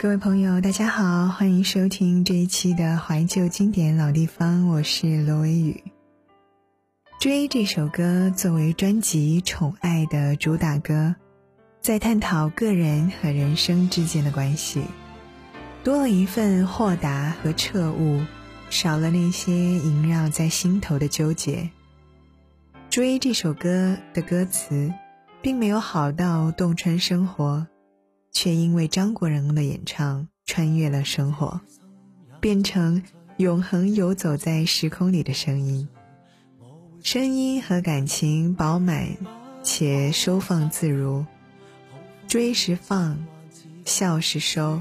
各位朋友，大家好，欢迎收听这一期的怀旧经典老地方，我是罗维宇。追这首歌作为专辑《宠爱》的主打歌，在探讨个人和人生之间的关系，多了一份豁达和彻悟，少了那些萦绕在心头的纠结。追这首歌的歌词，并没有好到洞穿生活。却因为张国荣的演唱穿越了生活，变成永恒游走在时空里的声音。声音和感情饱满且收放自如，追时放，笑时收。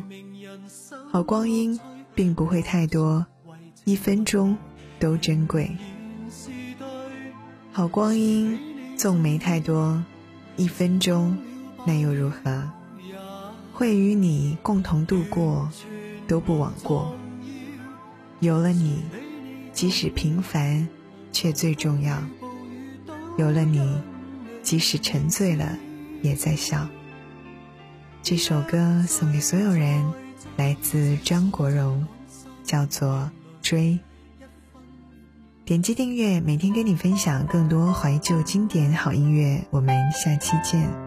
好光阴并不会太多，一分钟都珍贵。好光阴纵没太多，一分钟那又如何？会与你共同度过，都不枉过。有了你，即使平凡，却最重要。有了你，即使沉醉了，也在笑。这首歌送给所有人，来自张国荣，叫做《追》。点击订阅，每天跟你分享更多怀旧经典好音乐。我们下期见。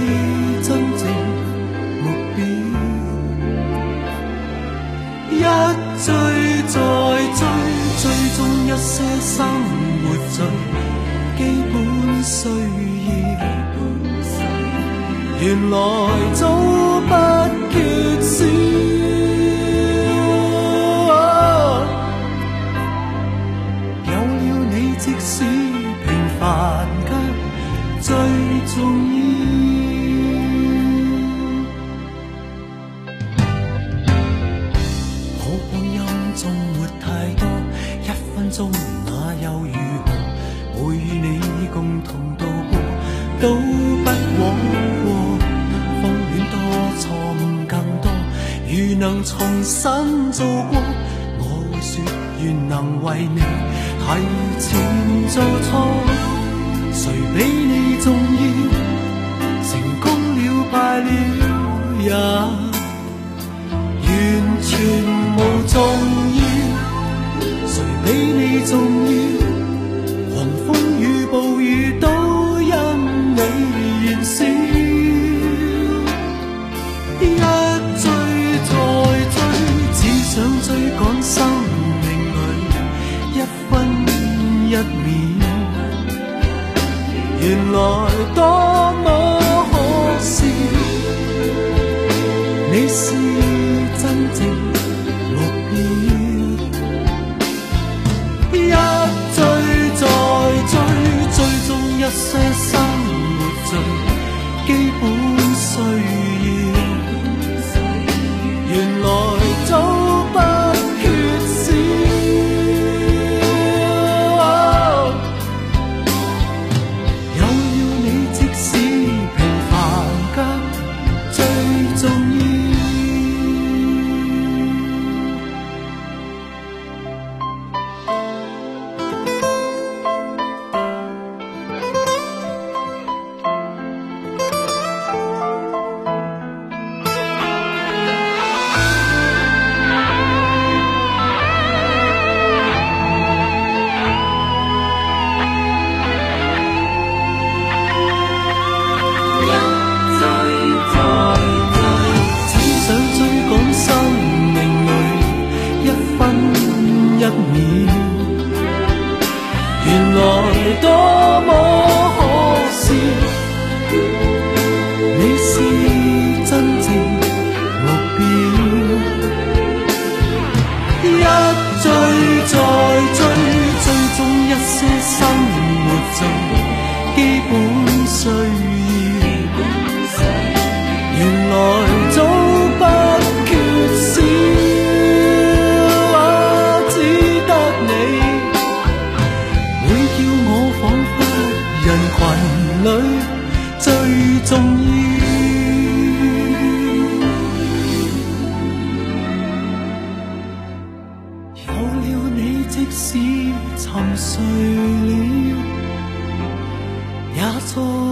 追再追，追踪一些生活最基本需要。原来不枉过，风恋多，错误更多。如能重新做过，我会说愿能为你提前做错。谁比你重要？成功了败了也完全无重要。谁比你重要？原来多原来多么可笑你是真正目标。一醉再碎了也作